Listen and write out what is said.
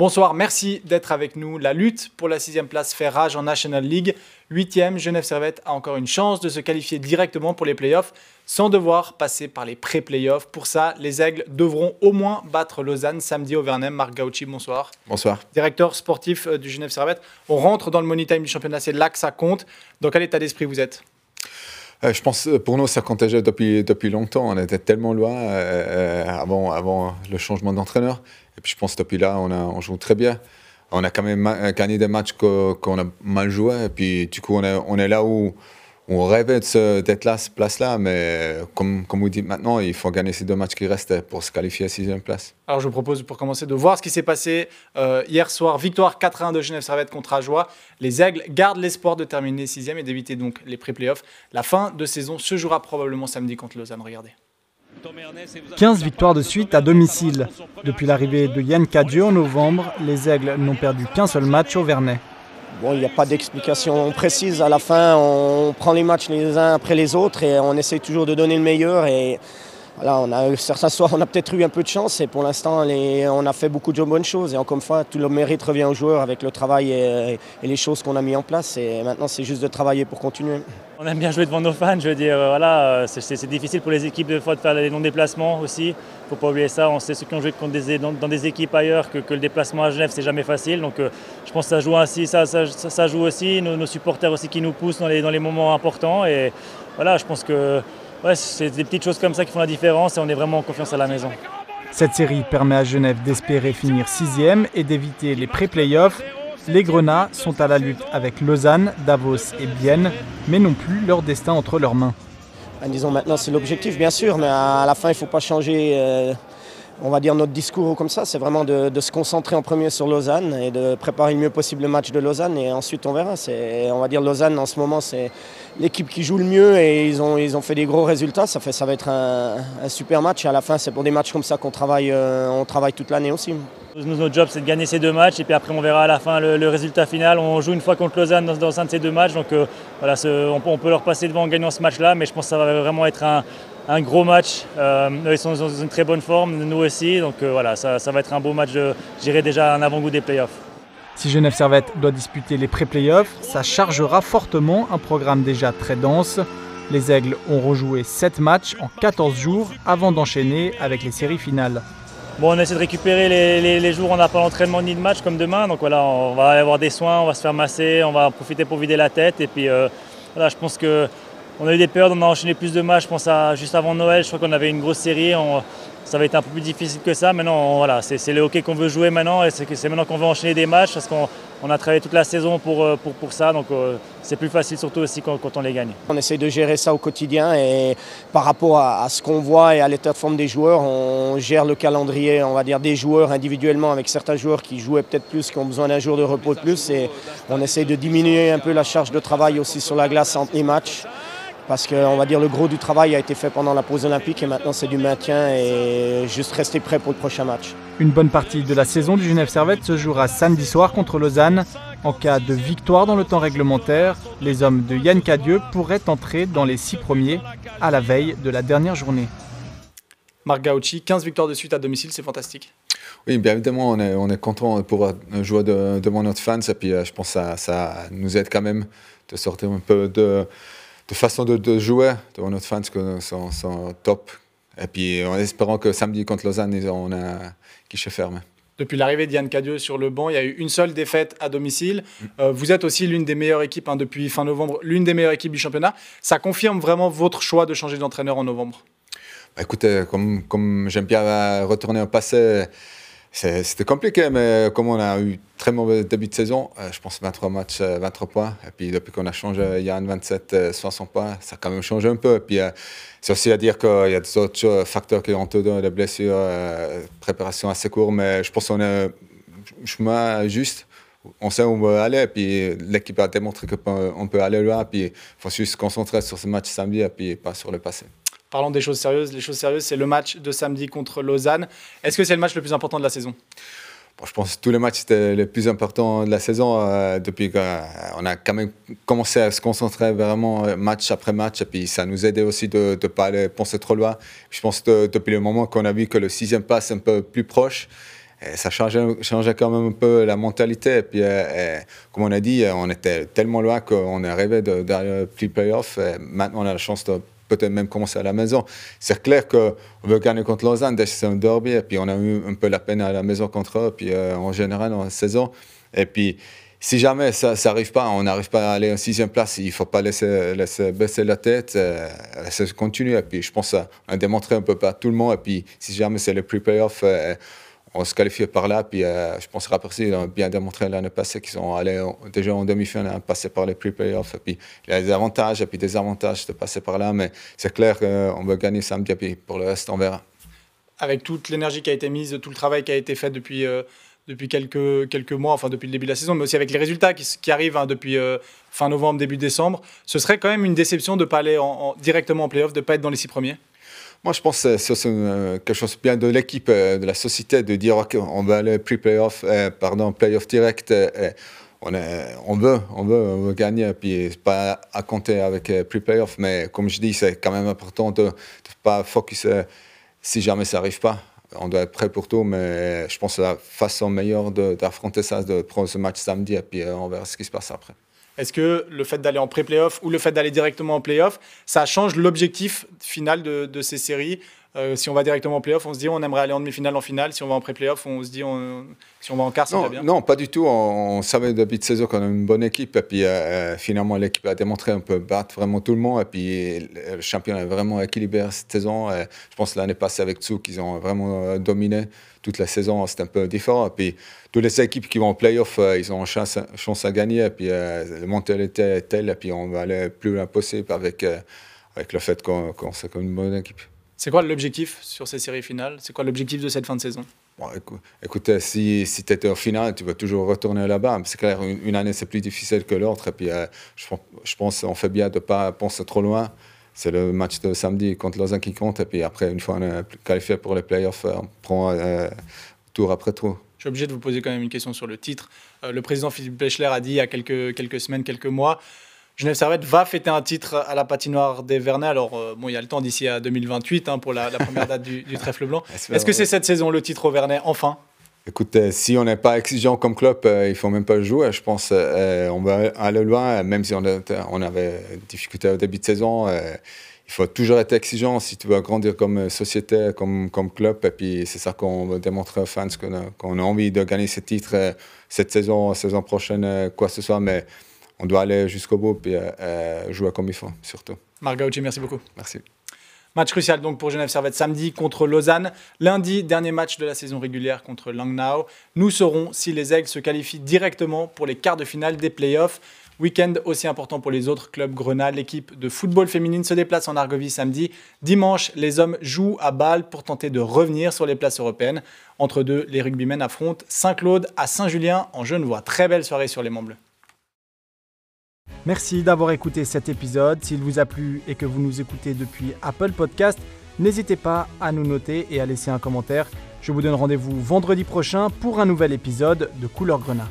Bonsoir, merci d'être avec nous. La lutte pour la sixième place fait rage en National League. Huitième, Genève Servette a encore une chance de se qualifier directement pour les playoffs sans devoir passer par les pré-playoffs. Pour ça, les Aigles devront au moins battre Lausanne samedi au Vernem. Marc Gauchi, bonsoir. Bonsoir. Directeur sportif euh, du Genève Servette. On rentre dans le money time du championnat, c'est là que ça compte. Dans quel état d'esprit vous êtes? Euh, je pense pour nous, ça comptait depuis, depuis longtemps. On était tellement loin euh, avant, avant le changement d'entraîneur. Et puis je pense depuis là, on, joue très bien. On a quand même gagné des matchs qu'on a mal joué. Et puis du coup, on est, on est là où on rêvait d'être là, cette place-là. Mais comme, comme vous dites maintenant, il faut gagner ces deux matchs qui restent pour se qualifier à la sixième place. Alors je vous propose pour commencer de voir ce qui s'est passé euh, hier soir. Victoire 4-1 de Genève Servette contre Ajoie. Les Aigles gardent l'espoir de terminer sixième et d'éviter donc les pré-playoffs. La fin de saison se jouera probablement samedi contre Lausanne. Regardez. 15 victoires de suite à domicile. Depuis l'arrivée de Yann Cadieux en novembre, les Aigles n'ont perdu qu'un seul match au Vernet. Bon, il n'y a pas d'explication précise. À la fin, on prend les matchs les uns après les autres et on essaie toujours de donner le meilleur. Et on a, certains soirs, on a peut-être eu un peu de chance et pour l'instant, on a fait beaucoup de bonnes choses. Et encore une fois, tout le mérite revient aux joueurs avec le travail et, les choses qu'on a mis en place. Et maintenant, c'est juste de travailler pour continuer. On aime bien jouer devant nos fans, je veux dire, voilà, euh, c'est difficile pour les équipes de fois de faire les non-déplacements aussi. Il ne faut pas oublier ça. On sait ceux qui ont joué dans, des équipes ailleurs que, le déplacement à Genève, c'est jamais facile. Donc euh, je pense que ça joue ainsi, ça, ça, joue aussi. Nos, supporters aussi qui nous poussent dans les, dans les moments importants. Et voilà, je pense que ouais, c'est des petites choses comme ça qui font la différence et on est vraiment en confiance à la maison. Cette série permet à Genève d'espérer finir sixième et d'éviter les pré-playoffs. Les Grenats sont à la lutte avec Lausanne, Davos et Bienne, mais n'ont plus leur destin entre leurs mains. Ben, disons maintenant c'est l'objectif bien sûr, mais à la fin il ne faut pas changer euh, on va dire notre discours comme ça, c'est vraiment de, se concentrer en premier sur Lausanne et de préparer le mieux possible le match de Lausanne et ensuite on verra. On va dire Lausanne en ce moment c'est l'équipe qui joue le mieux et ils ont, fait des gros résultats. Ça, fait, ça va être un, super match et à la fin c'est pour des matchs comme ça qu'on travaille, euh, toute l'année aussi. notre job c'est de gagner ces deux matchs et puis après on verra à la fin le, résultat final. On joue une fois contre Lausanne dans, un de ces deux matchs donc euh, voilà, on, on, peut leur passer devant en gagnant ce match là mais je pense que ça va vraiment être un un gros match. Euh, ils sont dans une très bonne forme, nous aussi. Donc euh, voilà, ça, va être un beau match, j'irai déjà un avant-goût des playoffs. Si Genève Servette doit disputer les pré-playoffs, ça chargera fortement un programme déjà très dense. Les Aigles ont rejoué 7 matchs en 14 jours avant d'enchaîner avec les séries finales. Bon, on essaie de récupérer les, jours où on n'a pas d'entraînement ni de match comme demain. Donc voilà, on va avoir des soins, on va se faire masser, on va profiter pour vider la tête. Et puis euh, voilà, je pense que on a eu des périodes, on a enchaîné plus de matchs. Je pense à juste avant Noël, je crois qu'on avait une grosse série. ça va être un peu plus difficile que ça. Maintenant, voilà, c'est le hockey qu'on veut jouer maintenant et c'est maintenant qu'on veut enchaîner des matchs parce qu'on a travaillé toute la saison pour, euh, pour ça. Donc euh, c'est plus facile surtout aussi quand, on les gagne. On essaie de gérer ça au quotidien et par rapport à, ce qu'on voit et à l'état de forme des joueurs, on gère le calendrier, on va dire, des joueurs individuellement avec certains joueurs qui jouaient peut-être plus, qui ont besoin d'un jour de repos de plus. Et on essaie de diminuer un peu la charge de travail aussi sur la glace entre les matchs parce qu'on va dire le gros du travail a été fait pendant la pause olympique et maintenant c'est du maintien et juste rester prêt pour le prochain match. Une bonne partie de la saison du Genève Servette se jouera samedi soir contre Lausanne. En cas de victoire dans le temps réglementaire, les hommes de Yann Cadieux pourraient entrer dans les six premiers à la veille de la dernière journée. Marc Gauchi, 15 victoires de suite à domicile, c'est fantastique. Oui, bien évidemment, on est, on est content de pouvoir jouer devant notre fans et puis euh, je pense que ça, ça nous aide quand même de sortir un peu de de façon de, jouer devant notre fans sont, sont top. Et puis en espérant que samedi contre Lausanne, on a guichet ferme. Depuis l'arrivée d'Yann Cadieux sur le banc, il y a eu une seule défaite à domicile. Euh, vous êtes aussi l'une des meilleures équipes hein, depuis fin novembre, l'une des meilleures équipes du championnat. Ça confirme vraiment votre choix de changer d'entraîneur en novembre? Bah, Écoutez, comme, comme j'aime bien retourner au passé, c'était compliqué, mais comme on a eu très mauvais début de saison, euh, je pense 23 matchs, 23 euh, points. Et puis depuis qu'on a changé il y a 27, 60 points, ça a quand même changé un peu. Et puis euh, c'est aussi à dire qu'il y a d'autres facteurs qui ont donné des blessures, préparation assez courte, mais je pense qu'on est chemin juste. On sait où on veut aller, et puis l'équipe a démontré qu'on peut aller loin. Puis il faut juste se concentrer sur ce match samedi et puis pas sur le passé. Parlons des choses sérieuses. Les choses sérieuses, c'est le match de samedi contre Lausanne. Est-ce que c'est le match le plus important de la saison? Je pense que tous les matchs étaient les plus importants de la saison euh, depuis qu'on euh, a quand même commencé à se concentrer vraiment euh, match après match. Et puis ça nous aidait aussi de ne pas penser trop loin. Je pense que depuis le moment qu'on a vu que le sixième passe un peu plus proche, ça changeait, quand même un peu la mentalité. Et puis, comme on a dit, on était tellement loin qu'on est arrivé d'aller plus playoff. Maintenant, on a la chance de peut-être même commencer à la maison. C'est clair qu'on veut gagner contre Lausanne, c'est un derby, et puis on a eu un peu la peine à la maison contre eux, puis en général en saison. Et puis, si jamais ça n'arrive pas, on n'arrive pas à aller en sixième place, il ne faut pas laisser, laisser, baisser la tête, euh, ça continue. Et puis je pense a démontré un peu par tout le monde. Et puis si jamais c'est le pre-playoff, euh, on se qualifie par là. Puis euh, je pense que Rapperswil a bien démontré l'année passée qu'ils sont allés déjà en demi-finale, passé par les pre-playoffs. Puis il y a des avantages et puis des avantages de passer par là. Mais c'est clair qu'on veut gagner samedi. Puis pour le reste, on verra. Avec toute l'énergie qui a été mise, tout le travail qui a été fait depuis depuis quelques, mois, enfin depuis le début de la saison, mais aussi avec les résultats qui, arrivent hein, depuis euh, fin novembre, début décembre, ce serait quand même une déception de ne pas aller en, directement en playoff, de ne pas être dans les six premiers moi, je pense que c'est euh, quelque chose bien de l'équipe, euh, de la société, de dire OK, on va aller pre-playoff, pardon, playoff direct. on, est, on, veut, on veut, on veut gagner, puis pas à compter avec pre-playoff. Mais comme je dis, c'est quand même important de ne pas focuser si jamais ça n'arrive pas on doit être prêt pour tout, mais je pense que la façon meilleure d'affronter ça, de prendre ce match samedi et puis euh, on verra ce qui se passe après. Est-ce que le fait d'aller en pré-playoff ou le fait d'aller directement en playoff, ça change l'objectif final de, ces séries euh, Si on va directement en playoff, on se dit on aimerait aller en demi-finale, en finale. Si on va en pré-playoff, on se dit si on va en quart, ça va bien. Non, pas du tout. On, savait depuis de saison qu'on a une bonne équipe. Et puis euh, finalement, l'équipe a démontré qu'on peut battre vraiment tout le monde. Et puis le championnat est vraiment équilibré cette saison. Et je pense l'année passée avec Tsu, qu'ils ont vraiment dominé toute la saison, c'est un peu différent. Et puis, toutes les équipes qui vont en playoff, euh, ils ont chance, chance à gagner. Et puis, euh, la mentalité est telle, et puis on va aller le plus loin possible avec, euh, avec le fait qu'on qu comme une bonne équipe. C'est quoi l'objectif sur ces séries finales C'est quoi l'objectif de cette fin de saison? Bon, écoute, si, si tu étais en finale, tu vas toujours retourner là-bas. C'est clair, une, année, c'est plus difficile que l'autre. Et puis, je, je pense qu'on fait bien de ne pas penser trop loin c'est le match de samedi contre Lausanne qui compte. Et puis après, une fois on est qualifié pour les playoffs, on prend euh, tour après tour. Je suis obligé de vous poser quand même une question sur le titre. Euh, le président Philippe Bechler a dit il y a quelques, quelques semaines, quelques mois, Genève Servette va fêter un titre à la patinoire des Vernets. Alors, euh, bon, il y a le temps d'ici à 2028 hein, pour la, première date du, du trèfle blanc. Est-ce que c'est cette saison le titre au Vernet, enfin? Écoute, si on n'est pas exigeant comme club, il il faut même pas jouer. Je pense qu'on va aller loin, même si on, on avait difficulté au début de saison il faut toujours être exigeant si tu veux grandir comme société, comme, comme club. Et puis, c'est ça qu'on veut démontrer aux fans, qu'on a, envie de gagner ce titre euh, cette saison, saison prochaine, euh, quoi que ce soit. Mais on doit aller jusqu'au bout et euh, jouer comme il faut, surtout. Marc merci beaucoup. Merci. Match crucial donc pour Genève Servette samedi contre Lausanne. Lundi, dernier match de la saison régulière contre Langnau. Nous saurons si les Aigles se qualifient directement pour les quarts de finale des playoffs. Week-end aussi important pour les autres clubs grenades. L'équipe de football féminine se déplace en Argovie samedi. Dimanche, les hommes jouent à Bâle pour tenter de revenir sur les places européennes. Entre deux, les rugbymen affrontent Saint-Claude à Saint-Julien en Genevois. Très belle soirée sur les Monts Bleus. Merci d'avoir écouté cet épisode. S'il vous a plu et que vous nous écoutez depuis Apple Podcast, n'hésitez pas à nous noter et à laisser un commentaire. Je vous donne rendez-vous vendredi prochain pour un nouvel épisode de Couleur Grenat.